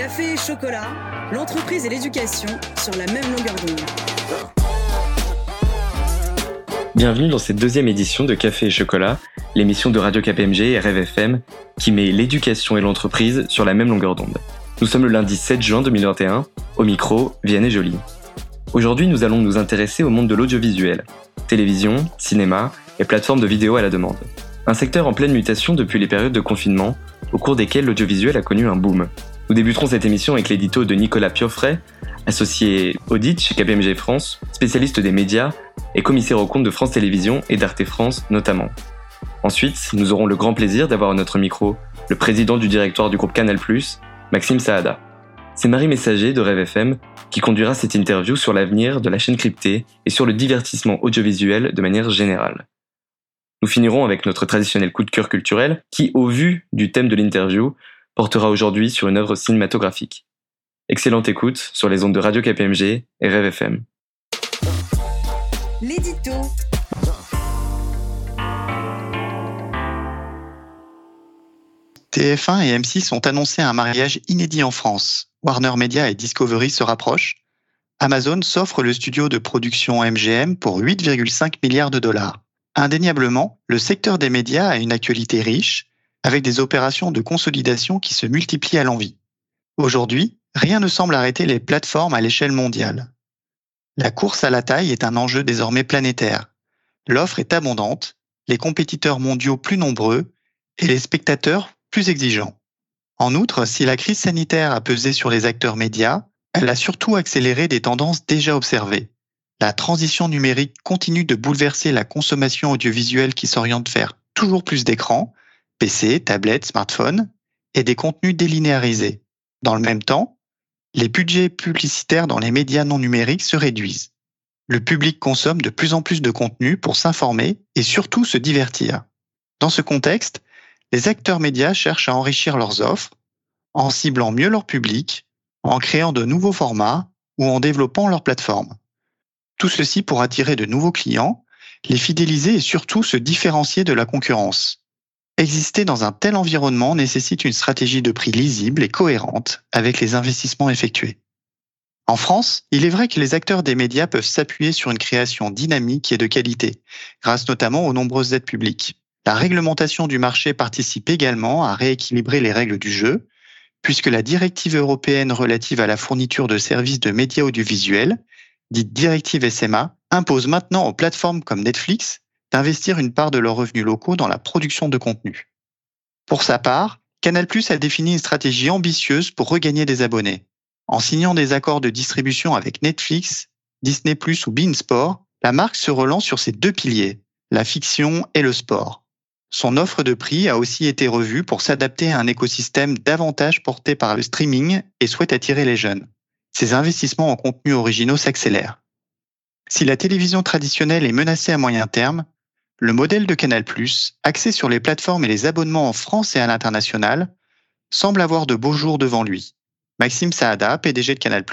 Café et chocolat, l'entreprise et l'éducation sur la même longueur d'onde. Bienvenue dans cette deuxième édition de Café et chocolat, l'émission de Radio KPMG et Rêve FM qui met l'éducation et l'entreprise sur la même longueur d'onde. Nous sommes le lundi 7 juin 2021, au micro, Vianney Jolie. Aujourd'hui, nous allons nous intéresser au monde de l'audiovisuel, télévision, cinéma et plateformes de vidéo à la demande. Un secteur en pleine mutation depuis les périodes de confinement, au cours desquelles l'audiovisuel a connu un boom. Nous débuterons cette émission avec l'édito de Nicolas Pioffret, associé audit chez KPMG France, spécialiste des médias et commissaire aux comptes de France Télévisions et d'Arte France notamment. Ensuite, nous aurons le grand plaisir d'avoir à notre micro le président du directoire du groupe Canal+, Maxime Saada. C'est Marie Messager de Rêve FM qui conduira cette interview sur l'avenir de la chaîne cryptée et sur le divertissement audiovisuel de manière générale. Nous finirons avec notre traditionnel coup de cœur culturel qui, au vu du thème de l'interview, portera aujourd'hui sur une œuvre cinématographique. Excellente écoute sur les ondes de Radio KPMG et Rêve FM. L'édito. TF1 et M6 ont annoncé un mariage inédit en France. Warner Media et Discovery se rapprochent. Amazon s'offre le studio de production MGM pour 8,5 milliards de dollars. Indéniablement, le secteur des médias a une actualité riche, avec des opérations de consolidation qui se multiplient à l'envi. Aujourd'hui, rien ne semble arrêter les plateformes à l'échelle mondiale. La course à la taille est un enjeu désormais planétaire. L'offre est abondante, les compétiteurs mondiaux plus nombreux et les spectateurs plus exigeants. En outre, si la crise sanitaire a pesé sur les acteurs médias, elle a surtout accéléré des tendances déjà observées. La transition numérique continue de bouleverser la consommation audiovisuelle qui s'oriente vers toujours plus d'écrans, PC, tablettes, smartphones, et des contenus délinéarisés. Dans le même temps, les budgets publicitaires dans les médias non numériques se réduisent. Le public consomme de plus en plus de contenu pour s'informer et surtout se divertir. Dans ce contexte, les acteurs médias cherchent à enrichir leurs offres en ciblant mieux leur public, en créant de nouveaux formats ou en développant leur plateforme. Tout ceci pour attirer de nouveaux clients, les fidéliser et surtout se différencier de la concurrence. Exister dans un tel environnement nécessite une stratégie de prix lisible et cohérente avec les investissements effectués. En France, il est vrai que les acteurs des médias peuvent s'appuyer sur une création dynamique et de qualité, grâce notamment aux nombreuses aides publiques. La réglementation du marché participe également à rééquilibrer les règles du jeu, puisque la directive européenne relative à la fourniture de services de médias audiovisuels dite directive SMA, impose maintenant aux plateformes comme Netflix d'investir une part de leurs revenus locaux dans la production de contenu. Pour sa part, Canal+ a défini une stratégie ambitieuse pour regagner des abonnés. En signant des accords de distribution avec Netflix, Disney+ ou Beansport, la marque se relance sur ses deux piliers, la fiction et le sport. Son offre de prix a aussi été revue pour s'adapter à un écosystème davantage porté par le streaming et souhaite attirer les jeunes ces investissements en contenus originaux s'accélèrent. Si la télévision traditionnelle est menacée à moyen terme, le modèle de Canal+, axé sur les plateformes et les abonnements en France et à l'international, semble avoir de beaux jours devant lui. Maxime Saada, PDG de Canal+,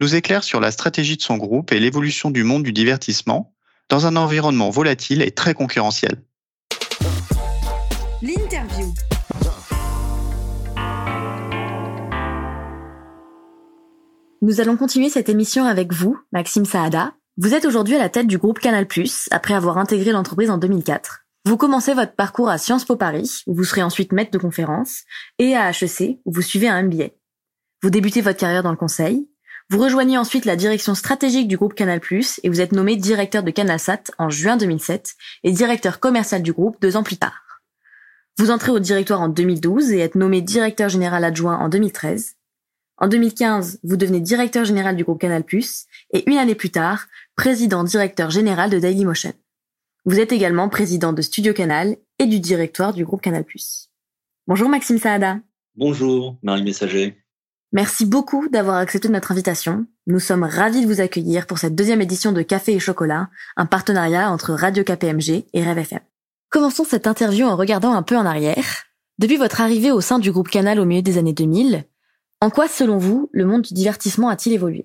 nous éclaire sur la stratégie de son groupe et l'évolution du monde du divertissement dans un environnement volatile et très concurrentiel. L'interview. Nous allons continuer cette émission avec vous, Maxime Saada. Vous êtes aujourd'hui à la tête du groupe Canal+, après avoir intégré l'entreprise en 2004. Vous commencez votre parcours à Sciences Po Paris, où vous serez ensuite maître de conférence, et à HEC, où vous suivez un MBA. Vous débutez votre carrière dans le conseil. Vous rejoignez ensuite la direction stratégique du groupe Canal+, et vous êtes nommé directeur de CanalSat en juin 2007 et directeur commercial du groupe deux ans plus tard. Vous entrez au directoire en 2012 et êtes nommé directeur général adjoint en 2013. En 2015, vous devenez directeur général du groupe Canal+, et une année plus tard, président directeur général de Dailymotion. Vous êtes également président de Studio Canal et du directoire du groupe Canal+. Bonjour Maxime Saada. Bonjour Marie Messager. Merci beaucoup d'avoir accepté notre invitation. Nous sommes ravis de vous accueillir pour cette deuxième édition de Café et Chocolat, un partenariat entre Radio KPMG et Rêve FM. Commençons cette interview en regardant un peu en arrière. Depuis votre arrivée au sein du groupe Canal au milieu des années 2000, en quoi, selon vous, le monde du divertissement a-t-il évolué?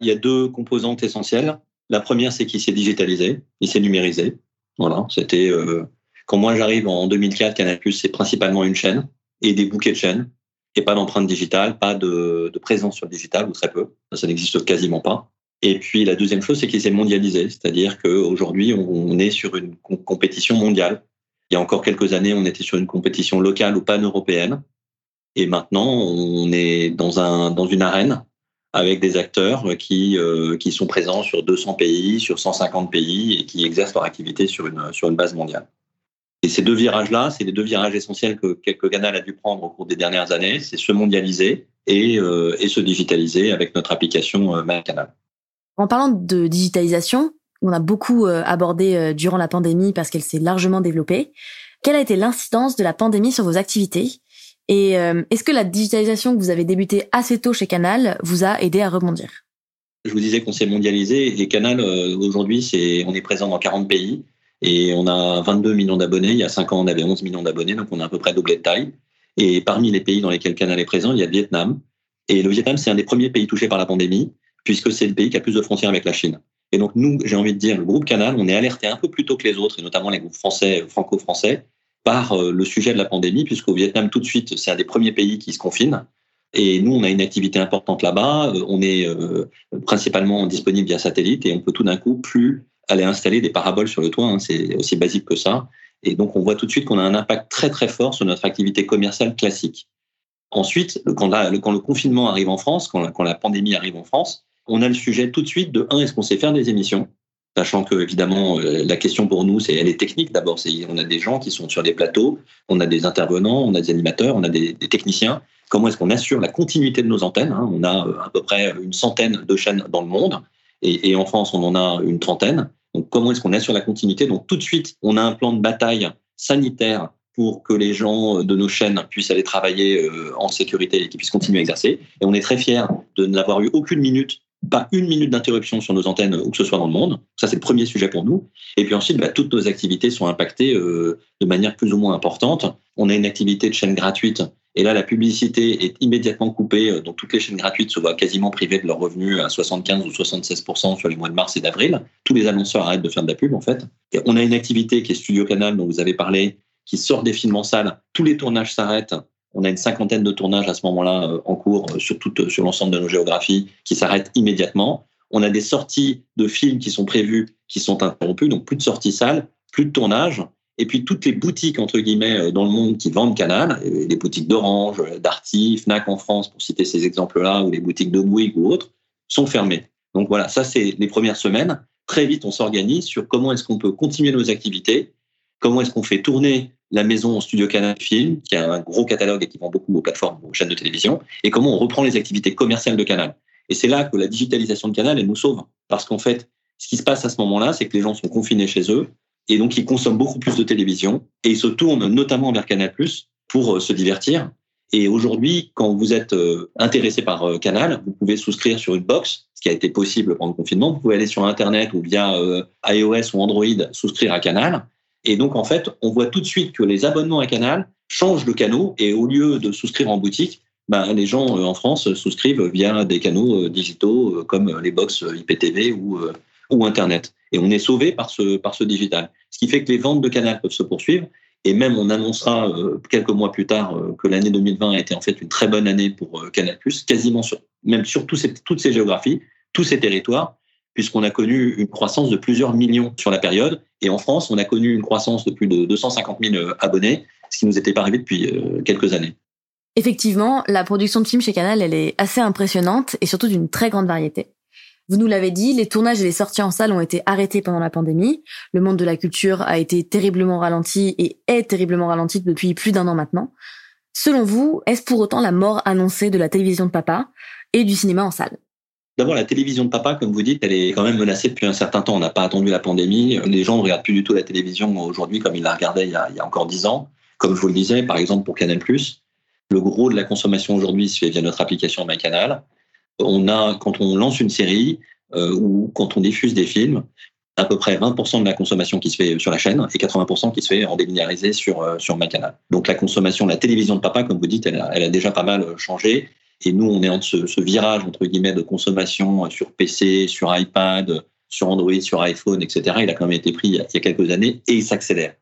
Il y a deux composantes essentielles. La première, c'est qu'il s'est digitalisé, il s'est numérisé. Voilà, c'était euh, quand moi j'arrive en 2004, Canal+, c'est principalement une chaîne et des bouquets de chaînes. et pas d'empreinte digitale, pas de, présence sur le digital, ou très peu. Ça, n'existe quasiment pas. Et puis la deuxième chose, c'est qu'il s'est mondialisé, c'est-à-dire qu'aujourd'hui, on est sur une compétition mondiale. Il y a encore quelques années, on était sur une compétition locale ou pan-européenne. Et maintenant, on est dans, un, dans une arène avec des acteurs qui, euh, qui sont présents sur 200 pays, sur 150 pays et qui exercent leur activité sur une, sur une base mondiale. Et ces deux virages-là, c'est les deux virages essentiels que, quelques Canal a dû prendre au cours des dernières années, c'est se mondialiser et, euh, et, se digitaliser avec notre application euh. En parlant de digitalisation, on a beaucoup euh, abordé durant la pandémie parce qu'elle s'est largement développée. Quelle a été l'incidence de la pandémie sur vos activités? Et euh, est-ce que la digitalisation que vous avez débutée assez tôt chez Canal vous a aidé à rebondir? Je vous disais qu'on s'est mondialisé et Canal, euh, aujourd'hui, c'est, on est présent dans 40 pays et on a 22 millions d'abonnés. Il y a 5 ans, on avait 11 millions d'abonnés, donc on a à peu près doublé de taille. Et parmi les pays dans lesquels Canal est présent, il y a le Vietnam. Et le Vietnam, c'est un des premiers pays touchés par la pandémie, puisque c'est le pays qui a plus de frontières avec la Chine. Et donc, nous, j'ai envie de dire, le groupe Canal, on est alerté un peu plus tôt que les autres, et notamment les groupes français, franco-français, par euh, le sujet de la pandémie, puisqu'au Vietnam, tout de suite, c'est un des premiers pays qui se confine. Et nous, on a une activité importante là-bas. Euh, on est euh, principalement disponible via satellite et on peut tout d'un coup plus aller installer des paraboles sur le toit. Hein. c'est aussi basique que ça. Et donc, on voit tout de suite qu'on a un impact très, très fort sur notre activité commerciale classique. Ensuite, quand, le confinement arrive en France, quand la, quand la pandémie arrive en France, on a le sujet tout de suite de, un, est-ce qu'on sait faire des émissions? Sachant que, évidemment, euh, la question pour nous, c'est elle est technique d'abord. On a des gens qui sont sur des plateaux, on a des intervenants, on a des animateurs, on a des, techniciens. Comment est-ce qu'on assure la continuité de nos antennes hein? On a euh, à peu près une centaine de chaînes dans le monde, et, en France, on en a une trentaine. Donc, comment est-ce qu'on assure la continuité? Donc, tout de suite, on a un plan de bataille sanitaire pour que les gens de nos chaînes puissent aller travailler euh, en sécurité et qu'ils puissent continuer à exercer. Et on est très fiers de n'avoir eu aucune minute pas une minute d'interruption sur nos antennes où que ce soit dans le monde. Ça, c'est le premier sujet pour nous. Et puis ensuite, bah, toutes nos activités sont impactées euh, de manière plus ou moins importante. On a une activité de chaîne gratuite. Et là, la publicité est immédiatement coupée. Euh, donc, toutes les chaînes gratuites se voient quasiment privées de leurs revenus à 75 ou 76% sur les mois de mars et d'avril. Tous les annonceurs arrêtent de faire de la pub, en fait. Et on a une activité qui est Studio Canal, dont vous avez parlé, qui sort des films en salle. Tous les tournages s'arrêtent on a une cinquantaine de tournages à ce moment-là euh, en cours euh, sur, euh, sur l'ensemble de nos géographies qui s'arrêtent immédiatement. On a des sorties de films qui sont prévues, qui sont interrompues, donc plus de sorties salles, plus de tournages. Et puis toutes les boutiques, entre guillemets, dans le monde qui vendent Canal, les boutiques d'Orange, d'Arty, Fnac en France, pour citer ces exemples-là, ou les boutiques de Bouygues ou autres, sont fermées. Donc voilà, ça c'est les premières semaines. Très vite, on s'organise sur comment est-ce qu'on peut continuer nos activités, comment est-ce qu'on fait tourner la maison Studio Canal Film, qui a un gros catalogue et qui vend beaucoup aux plateformes, aux chaînes de télévision, et comment on reprend les activités commerciales de Canal. Et c'est là que la digitalisation de Canal, elle nous sauve. Parce qu'en fait, ce qui se passe à ce moment-là, c'est que les gens sont confinés chez eux, et donc ils consomment beaucoup plus de télévision, et ils se tournent notamment vers Canal pour euh, se divertir. Et aujourd'hui, quand vous êtes euh, intéressé par euh, Canal, vous pouvez souscrire sur une box, ce qui a été possible pendant le confinement. Vous pouvez aller sur Internet ou via iOS ou Android souscrire à Canal. Et donc, en fait, on voit tout de suite que les abonnements à Canal changent de canaux et au lieu de souscrire en boutique, ben, les gens euh, en France souscrivent via des canaux euh, digitaux euh, comme les box IPTV ou, ou Internet. Et on est sauvé par ce, par ce digital. Ce qui fait que les ventes de Canal peuvent se poursuivre. Et même, on annoncera quelques mois plus tard que l'année 2020 a été en fait une très bonne année pour Canal+, quasiment sur, même sur ces, toutes ces géographies, tous ces territoires puisqu'on a connu une croissance de plusieurs millions sur la période. Et en France, on a connu une croissance de plus de 250 000 euh, abonnés, ce qui nous était pas arrivé depuis euh, quelques années. Effectivement, la production de films chez Canal, elle est assez impressionnante et surtout d'une très grande variété. Vous nous l'avez dit, les tournages et les sorties en salle ont été arrêtés pendant la pandémie. Le monde de la culture a été terriblement ralenti et est terriblement ralenti depuis plus d'un an maintenant. Selon vous, est-ce pour autant la mort annoncée de la télévision de papa et du cinéma en salle? D'abord, la télévision de papa, comme vous dites, elle est quand même menacée depuis un certain temps. On n'a pas attendu la pandémie. Les gens ne regardent plus du tout la télévision aujourd'hui comme ils la regardaient il y a, encore dix ans. Comme je vous le disais, par exemple pour Canal+, le gros de la consommation aujourd'hui se fait via notre application MyCanal. On a, quand on lance une série euh, ou quand on diffuse des films, à peu près 20% de la consommation qui se fait sur la chaîne et 80% qui se fait en délinéarisé sur, euh, MyCanal. Donc la consommation, la télévision de papa, comme vous dites, elle a déjà pas mal changé. Et nous, on est en ce, virage, entre guillemets, de consommation sur PC, sur iPad, sur Android, sur iPhone, etc. Il a quand même été pris il y a quelques années et il s'accélère.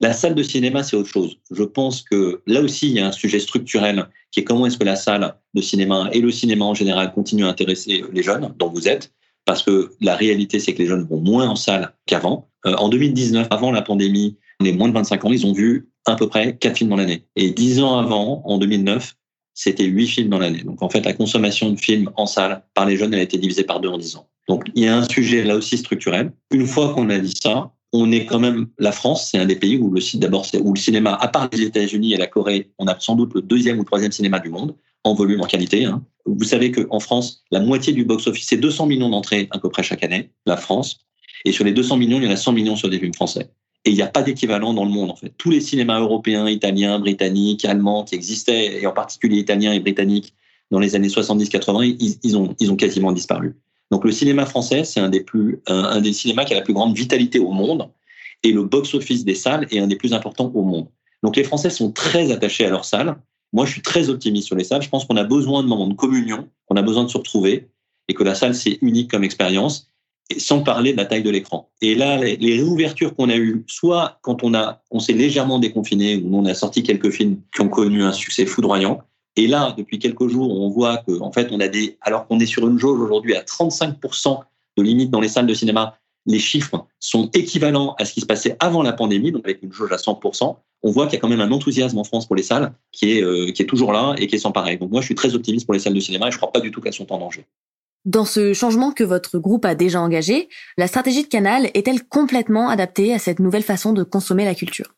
La salle de cinéma, c'est autre chose. Je pense que là aussi, il y a un sujet structurel qui est comment est-ce que la salle de cinéma et le cinéma en général continuent à intéresser les jeunes, dont vous êtes, parce que la réalité, c'est que les jeunes vont moins en salle qu'avant. Euh, en 2019, avant la pandémie, les moins de 25 ans, ils ont vu à peu près 4 films dans l'année. Et 10 ans avant, en 2009, c'était 8 films dans l'année. Donc en fait, la consommation de films en salle par les jeunes, elle a été divisée par deux en 10 ans. Donc il y a un sujet là aussi structurel. Une fois qu'on a dit ça, on est quand même la France, c'est un des pays où le cinéma, à part les États-Unis et la Corée, on a sans doute le deuxième ou troisième cinéma du monde en volume, en qualité. Hein. Vous savez qu'en France, la moitié du box-office, c'est 200 millions d'entrées à peu près chaque année, la France. Et sur les 200 millions, il y en a 100 millions sur des films français. Et il n'y a pas d'équivalent dans le monde, en fait. Tous les cinémas européens, italiens, britanniques, allemands qui existaient, et en particulier italiens et britanniques, dans les années 70-80, ils, ont, quasiment disparu. Donc le cinéma français, c'est un des plus, un, des cinémas qui a la plus grande vitalité au monde, et le box-office des salles est un des plus importants au monde. Donc les Français sont très attachés à leurs salles. Moi, je suis très optimiste sur les salles. Je pense qu'on a besoin de moments de communion, on a besoin de se retrouver, et que la salle, c'est unique comme expérience, sans parler de la taille de l'écran. Et là, les, réouvertures qu'on a eues, soit quand on a, on s'est légèrement déconfiné, où on a sorti quelques films qui ont connu un succès foudroyant, et là, depuis quelques jours, on voit que, en fait, on a des, alors qu'on est sur une jauge aujourd'hui à 35% de limite dans les salles de cinéma, les chiffres sont équivalents à ce qui se passait avant la pandémie, donc avec une jauge à 100%. On voit qu'il y a quand même un enthousiasme en France pour les salles qui est, euh, qui est toujours là et qui est sans pareil. Donc moi, je suis très optimiste pour les salles de cinéma et je ne crois pas du tout qu'elles sont en danger. Dans ce changement que votre groupe a déjà engagé, la stratégie de Canal est-elle complètement adaptée à cette nouvelle façon de consommer la culture?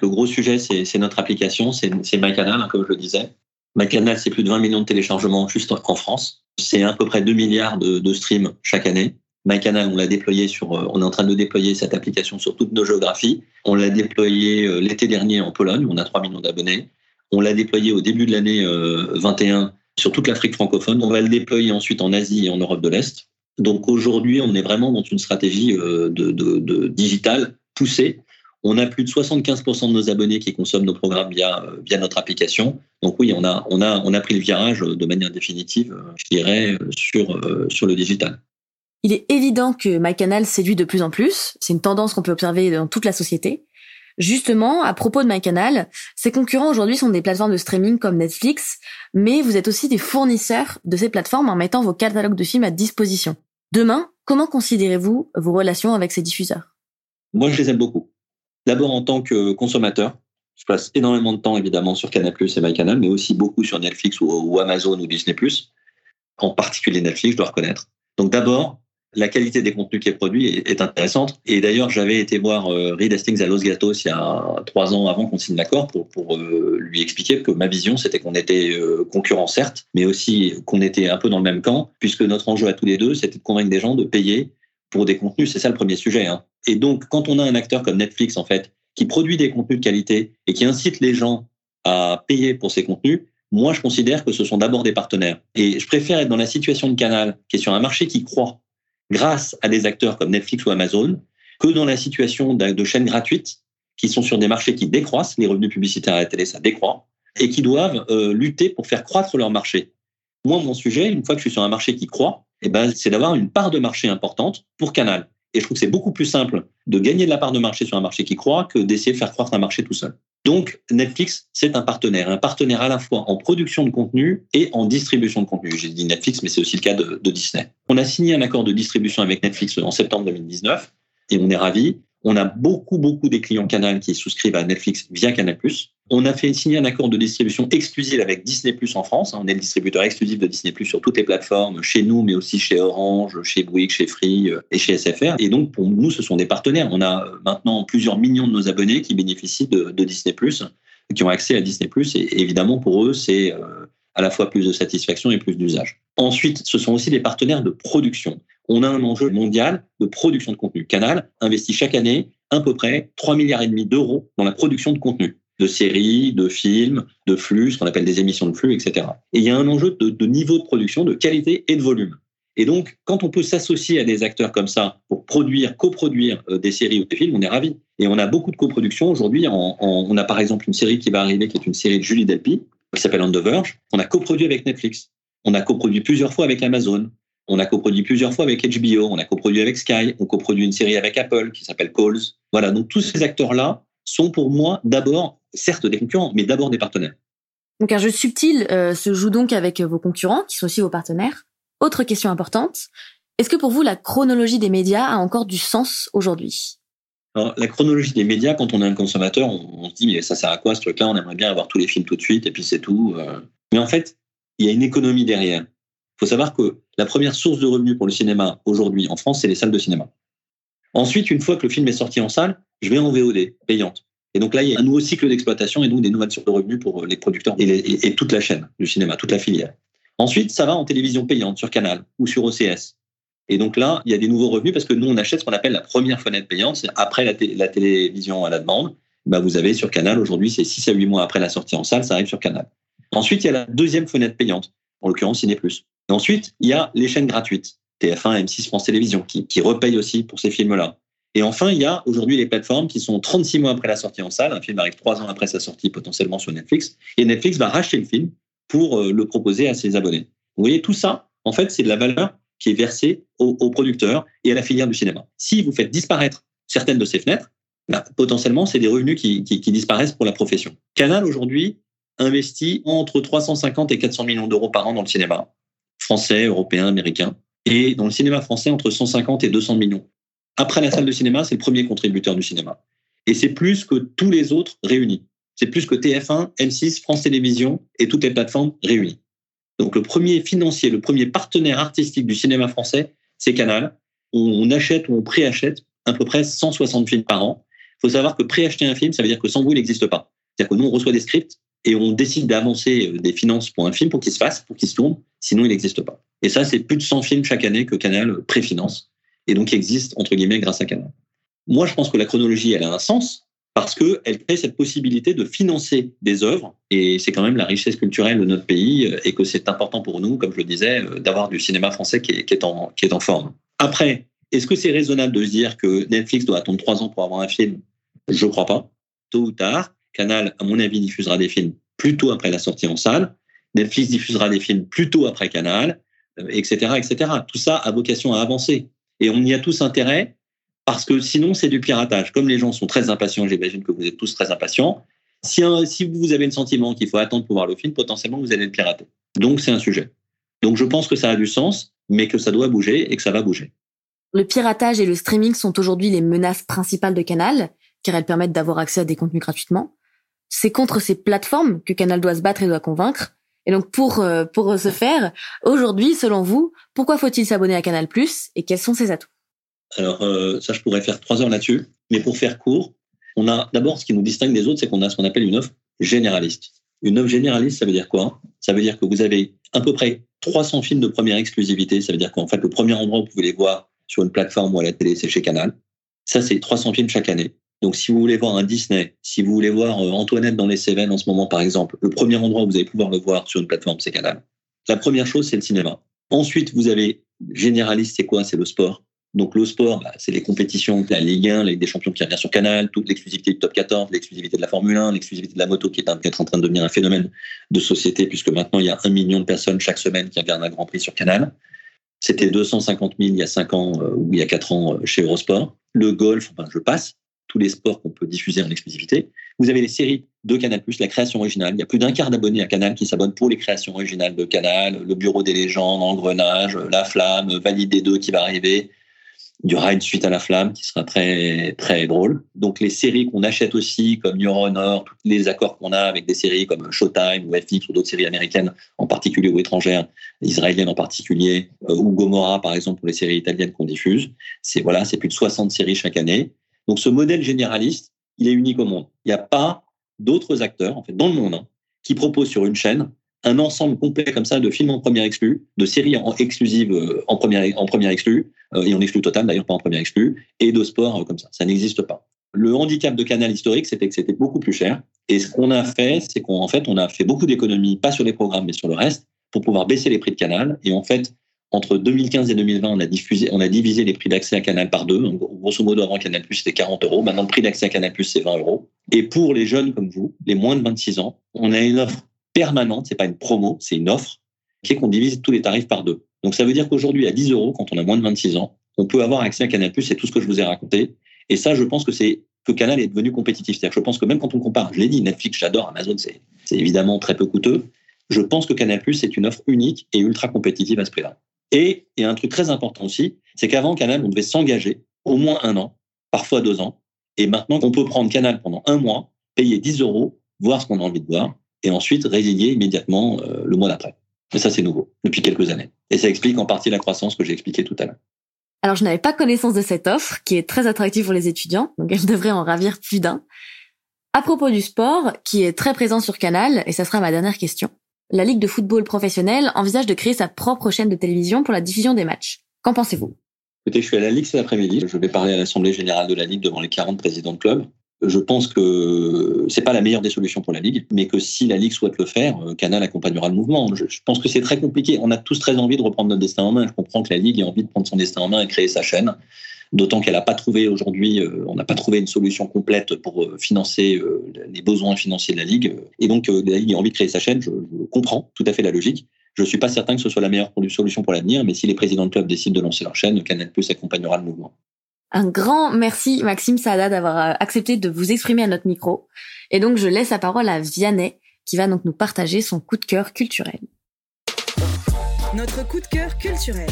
Le gros sujet, c'est notre application, c'est MyCanal, hein, comme je le disais. Ma canal, c'est plus de 20 millions de téléchargements juste en France. C'est à peu près 2 milliards de, de streams chaque année. MyCanal, on l'a déployé sur, euh, on est en train de déployer cette application sur toutes nos géographies. On l'a déployé euh, l'été dernier en Pologne, où on a 3 millions d'abonnés. On l'a déployé au début de l'année 21 euh, sur toute l'Afrique francophone. On va le déployer ensuite en Asie et en Europe de l'Est. Donc aujourd'hui, on est vraiment dans une stratégie de, de, de digital poussée on a plus de 75% de nos abonnés qui consomment nos programmes via, via notre application. Donc oui, on a, on, a, on a pris le virage de manière définitive, je dirais, sur, sur le digital. Il est évident que MyCanal séduit de plus en plus. C'est une tendance qu'on peut observer dans toute la société. Justement, à propos de MyCanal, ses concurrents aujourd'hui sont des plateformes de streaming comme Netflix, mais vous êtes aussi des fournisseurs de ces plateformes en mettant vos catalogues de films à disposition. Demain, comment considérez-vous vos relations avec ces diffuseurs? Moi, je les aime beaucoup. D'abord en tant que consommateur, je passe énormément de temps évidemment sur Canal+ et MyCanal, mais aussi beaucoup sur Netflix ou, Amazon ou Disney+. En particulier Netflix, je dois reconnaître. Donc d'abord, la qualité des contenus qui est produit est, intéressante. Et d'ailleurs, j'avais été voir euh, Reed Hastings à Los Gatos il y a trois ans avant qu'on signe l'accord pour, euh, lui expliquer que ma vision, c'était qu'on était euh, concurrents, certes, mais aussi qu'on était un peu dans le même camp, puisque notre enjeu à tous les deux, c'était de convaincre des gens de payer pour des contenus. C'est ça le premier sujet. Hein. Et donc, quand on a un acteur comme Netflix, en fait, qui produit des contenus de qualité et qui incite les gens à payer pour ces contenus, moi, je considère que ce sont d'abord des partenaires. Et je préfère être dans la situation de Canal, qui est sur un marché qui croît grâce à des acteurs comme Netflix ou Amazon, que dans la situation de chaînes gratuites qui sont sur des marchés qui décroissent, les revenus publicitaires à la télé, ça décroît, et qui doivent euh, lutter pour faire croître leur marché. Moi, mon sujet, une fois que je suis sur un marché qui croît, eh ben, c'est d'avoir une part de marché importante pour Canal. Et je trouve que c'est beaucoup plus simple de gagner de la part de marché sur un marché qui croît que d'essayer de faire croître un marché tout seul. Donc, Netflix, c'est un partenaire, un partenaire à la fois en production de contenu et en distribution de contenu. J'ai dit Netflix, mais c'est aussi le cas de, Disney. On a signé un accord de distribution avec Netflix en septembre 2019 et on est ravis. On a beaucoup, beaucoup des clients Canal qui souscrivent à Netflix via Canal+. On a fait signer un accord de distribution exclusive avec Disney Plus en France. On est le distributeur exclusif de Disney Plus sur toutes les plateformes, chez nous, mais aussi chez Orange, chez Bouygues, chez Free euh, et chez SFR. Et donc, pour nous, ce sont des partenaires. On a maintenant plusieurs millions de nos abonnés qui bénéficient de, Disney Plus, qui ont accès à Disney Plus. Et évidemment, pour eux, c'est euh, à la fois plus de satisfaction et plus d'usage. Ensuite, ce sont aussi des partenaires de production. On a un enjeu mondial de production de contenu. Canal investit chaque année à peu près 3 milliards et demi d'euros dans la production de contenu de séries, de films, de flux, ce qu'on appelle des émissions de flux, etc. Et il y a un enjeu de, niveau de production, de qualité et de volume. Et donc, quand on peut s'associer à des acteurs comme ça pour produire, coproduire euh, des séries ou des films, on est ravis. Et on a beaucoup de coproductions aujourd'hui. On a par exemple une série qui va arriver, qui est une série de Julie Delpy, qui s'appelle On the Verge. On a coproduit avec Netflix. On a coproduit plusieurs fois avec Amazon. On a coproduit plusieurs fois avec HBO. On a coproduit avec Sky. On coproduit une série avec Apple qui s'appelle Calls. Voilà, donc tous ces acteurs-là sont pour moi d'abord, certes des concurrents, mais d'abord des partenaires. Donc un jeu subtil euh, se joue donc avec vos concurrents, qui sont aussi vos partenaires. Autre question importante, est-ce que pour vous la chronologie des médias a encore du sens aujourd'hui? Alors, la chronologie des médias, quand on est un consommateur, on, se dit mais ça sert à quoi ce truc-là? On aimerait bien avoir tous les films tout de suite et puis c'est tout. Euh. Mais en fait, il y a une économie derrière. Il faut savoir que la première source de revenus pour le cinéma aujourd'hui en France, c'est les salles de cinéma. Ensuite, une fois que le film est sorti en salle, je vais en VOD, payante. Et donc là, il y a un nouveau cycle d'exploitation et donc des nouvelles sources de revenus pour les producteurs et, toute la chaîne du cinéma, toute la filière. Ensuite, ça va en télévision payante sur Canal ou sur OCS. Et donc là, il y a des nouveaux revenus parce que nous, on achète ce qu'on appelle la première fenêtre payante, c'est après la, la, télévision à la demande. Bah, vous avez sur Canal, aujourd'hui, c'est 6 à 8 mois après la sortie en salle, ça arrive sur Canal. Ensuite, il y a la deuxième fenêtre payante, en l'occurrence Ciné+. Et ensuite, il y a les chaînes gratuites, TF1, M6, France Télévisions, qui, qui repayent aussi pour ces films-là. Et enfin, il y a aujourd'hui les plateformes qui sont 36 mois après la sortie en salle. Un film arrive 3 ans après sa sortie potentiellement sur Netflix. Et Netflix va racheter le film pour euh, le proposer à ses abonnés. Vous voyez, tout ça, en fait, c'est de la valeur qui est versée aux, producteurs et à la filière du cinéma. Si vous faites disparaître certaines de ces fenêtres, bah, potentiellement, c'est des revenus qui, disparaissent pour la profession. Canal, aujourd'hui, investit entre 350 et 400 millions d'euros par an dans le cinéma, français, européen, américain, et dans le cinéma français, entre 150 et 200 millions. Après la salle de cinéma, c'est le premier contributeur du cinéma. Et c'est plus que tous les autres réunis. C'est plus que TF1, M6, France Télévisions et toutes les plateformes réunies. Donc le premier financier, le premier partenaire artistique du cinéma français, c'est Canal. On achète ou on préachète à peu près 160 films par an. Il faut savoir que préacheter un film, ça veut dire que sans vous, il n'existe pas. C'est-à-dire que nous, on reçoit des scripts et on décide d'avancer euh, des finances pour un film pour qu'il se fasse, pour qu'il se tourne, sinon il n'existe pas. Et ça, c'est plus de 100 films chaque année que Canal préfinance et donc qui existent, entre guillemets, grâce à Canal. Moi, je pense que la chronologie, elle a un sens parce qu'elle crée cette possibilité de financer des œuvres, et c'est quand même la richesse culturelle de notre pays, euh, et que c'est important pour nous, comme je le disais, euh, d'avoir du cinéma français qui est en forme. Après, est-ce que c'est raisonnable de se dire que Netflix doit attendre trois ans pour avoir un film? Je ne crois pas. Tôt ou tard, Canal, à mon avis, diffusera des films plutôt après la sortie en salle. Netflix diffusera des films plutôt après Canal, etc., euh, etc. Tout ça a vocation à avancer. Et on y a tous intérêt parce que sinon, c'est du piratage. Comme les gens sont très impatients, j'imagine que vous êtes tous très impatients. Si, vous avez le sentiment qu'il faut attendre pour voir le film, potentiellement, vous allez le pirater. Donc, c'est un sujet. Donc, je pense que ça a du sens, mais que ça doit bouger et que ça va bouger. Le piratage et le streaming sont aujourd'hui les menaces principales de Canal, car elles permettent d'avoir accès à des contenus gratuitement. C'est contre ces plateformes que Canal doit se battre et doit convaincre. Et donc pour euh, pour ce faire, aujourd'hui, selon vous, pourquoi faut-il s'abonner à Canal+ et quels sont ses atouts? Alors euh, ça, je pourrais faire trois heures là-dessus, mais pour faire court, on a d'abord ce qui nous distingue des autres, c'est qu'on a ce qu'on appelle une offre généraliste. Une offre généraliste, ça veut dire quoi? Ça veut dire que vous avez à peu près 300 films de première exclusivité. Ça veut dire qu'en fait, le premier endroit où vous pouvez les voir sur une plateforme ou à la télé, c'est chez Canal. Ça, c'est 300 films chaque année. Donc, si vous voulez voir un Disney, si vous voulez voir euh, Antoinette dans les Cévennes en ce moment, par exemple, le premier endroit où vous allez pouvoir le voir sur une plateforme, c'est Canal. La première chose, c'est le cinéma. Ensuite, vous avez généraliste, c'est quoi? C'est le sport. Donc, le sport, bah, c'est les compétitions, la Ligue 1, la Ligue des Champions qui revient sur Canal, toute l'exclusivité du top 14, l'exclusivité de la Formule 1, l'exclusivité de la moto qui est, en train de devenir un phénomène de société, puisque maintenant, il y a un million de personnes chaque semaine qui regardent un Grand Prix sur Canal. C'était 250 000 il y a 5 ans euh, ou il y a 4 ans euh, chez Eurosport. Le golf, je passe tous les sports qu'on peut diffuser en exclusivité. Vous avez les séries de Canal+, la création originale. Il y a plus d'un quart d'abonnés à Canal qui s'abonnent pour les créations originales de Canal, le Bureau des légendes, Engrenage, La Flamme, Validé 2 qui va arriver, du Ride suite à La Flamme qui sera très très drôle. Donc les séries qu'on achète aussi comme Your Honor, tous les accords qu'on a avec des séries comme Showtime ou FX ou d'autres séries américaines en particulier ou étrangères, israéliennes en particulier, euh, ou Gomorrah par exemple pour les séries italiennes qu'on diffuse. C'est voilà, c'est plus de 60 séries chaque année. Donc ce modèle généraliste, il est unique au monde. Il n'y a pas d'autres acteurs, en fait, dans le monde, hein, qui proposent sur une chaîne un ensemble complet comme ça de films en première exclue, de séries en exclusive euh, en première en euh, et en exclue totale d'ailleurs pas en première exclue et de sport euh, comme ça. Ça n'existe pas. Le handicap de Canal historique, c'était que c'était beaucoup plus cher. Et ce qu'on a fait, c'est qu'en fait, on a fait beaucoup d'économies, pas sur les programmes, mais sur le reste, pour pouvoir baisser les prix de Canal. Et en fait, entre 2015 et 2020, on a, diffusé, on a divisé les prix d'accès à Canal par deux. grosso modo, avant Canal+, c'était 40 euros. Maintenant, le prix d'accès à Canal+, c'est 20 euros. Et pour les jeunes comme vous, les moins de 26 ans, on a une offre permanente. C'est pas une promo, c'est une offre qui est qu'on divise tous les tarifs par deux. Donc, ça veut dire qu'aujourd'hui, à 10 euros, quand on a moins de 26 ans, on peut avoir accès à Canal+, c'est tout ce que je vous ai raconté. Et ça, je pense que c'est que Canal est devenu compétitif. C'est-à-dire que je pense que même quand on compare, je l'ai dit, Netflix, j'adore, Amazon, c'est évidemment très peu coûteux. Je pense que Canal+, c'est une offre unique et ultra compétitive à ce prix-là. Et il un truc très important aussi, c'est qu'avant Canal, on devait s'engager au moins un an, parfois deux ans. Et maintenant, on peut prendre Canal pendant un mois, payer 10 euros, voir ce qu'on a envie de voir, et ensuite résilier immédiatement euh, le mois d'après. Mais ça, c'est nouveau, depuis quelques années. Et ça explique en partie la croissance que j'ai expliqué tout à l'heure. Alors, je n'avais pas connaissance de cette offre, qui est très attractive pour les étudiants, donc elle devrait en ravir plus d'un. À propos du sport, qui est très présent sur Canal, et ça sera ma dernière question, la Ligue de football professionnel envisage de créer sa propre chaîne de télévision pour la diffusion des matchs. Qu'en pensez-vous? Écoutez, je suis à la Ligue cet après-midi. Je vais parler à l'Assemblée générale de la Ligue devant les 40 présidents de clubs. Je pense que c'est pas la meilleure des solutions pour la Ligue, mais que si la Ligue souhaite le faire, euh, Canal accompagnera le mouvement. Je, pense que c'est très compliqué. On a tous très envie de reprendre notre destin en main. Je comprends que la Ligue ait envie de prendre son destin en main et créer sa chaîne. D'autant qu'elle n'a pas trouvé aujourd'hui, euh, on n'a pas trouvé une solution complète pour euh, financer les besoins financiers de la Ligue. Et donc, la Ligue a envie de créer sa chaîne. Je, je comprends tout à fait la logique. Je ne suis pas certain que ce soit la meilleure solution pour l'avenir, mais si les présidents de club décident de lancer leur chaîne, Canal Plus accompagnera le mouvement. Un grand merci Maxime Saada d'avoir euh, accepté de vous exprimer à notre micro. Et donc je laisse la parole à Vianney qui va donc nous partager son coup de cœur culturel. Notre coup de cœur culturel.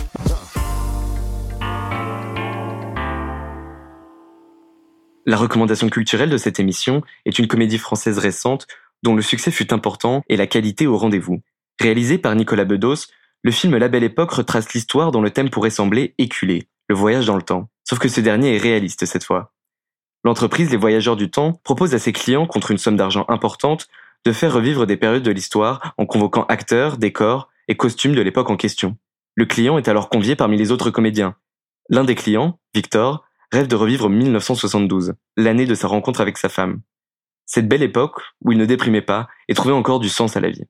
La recommandation culturelle de cette émission est une comédie française récente dont le succès fut important et la qualité au rendez-vous. Réalisé par Nicolas Bedos, le film La Belle Époque retrace l'histoire dont le thème pourrait sembler éculé, le voyage dans le temps. Sauf que ce dernier est réaliste cette fois. L'entreprise Les Voyageurs du Temps propose à ses clients, contre une somme d'argent importante, de faire revivre des périodes de l'histoire en convoquant acteurs, décors et costumes de l'époque en question. Le client est alors convié parmi les autres comédiens. L'un des clients, Victor, rêve de revivre 1972, l'année de sa rencontre avec sa femme. Cette belle époque où il ne déprimait pas et trouvait encore du sens à la vie.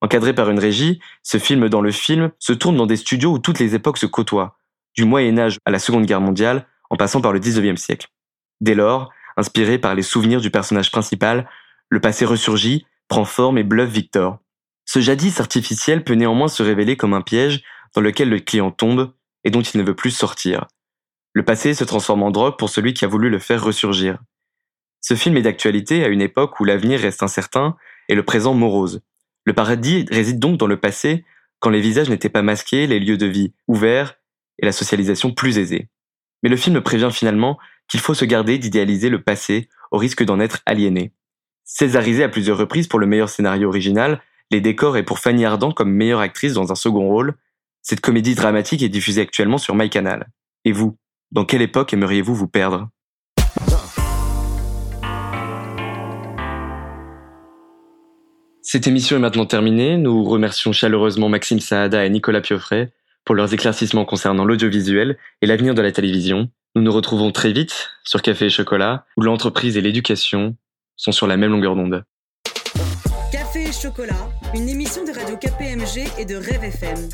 Encadré par une régie, ce film dans le film se tourne dans des studios où toutes les époques se côtoient, du Moyen Âge à la Seconde Guerre mondiale, en passant par le XIXe siècle. Dès lors, inspiré par les souvenirs du personnage principal, le passé ressurgit, prend forme et bluffe Victor. Ce jadis artificiel peut néanmoins se révéler comme un piège dans lequel le client tombe et dont il ne veut plus sortir. Le passé se transforme en drogue pour celui qui a voulu le faire ressurgir. Ce film est d'actualité à une époque où l'avenir reste incertain et le présent morose. Le paradis réside donc dans le passé, quand les visages n'étaient pas masqués, les lieux de vie ouverts et la socialisation plus aisée. Mais le film prévient finalement qu'il faut se garder d'idéaliser le passé au risque d'en être aliéné. Césarisé à plusieurs reprises pour le meilleur scénario original, les décors et pour Fanny Ardant comme meilleure actrice dans un second rôle, cette comédie dramatique est diffusée actuellement sur MyCanal. Et vous, dans quelle époque aimeriez-vous vous perdre? Cette émission est maintenant terminée. Nous remercions chaleureusement Maxime Saada et Nicolas Pioffret pour leurs éclaircissements concernant l'audiovisuel et l'avenir de la télévision. Nous nous retrouvons très vite sur Café et Chocolat, où l'entreprise et l'éducation sont sur la même longueur d'onde. Café et Chocolat, une émission de radio KPMG et de Rêve FM.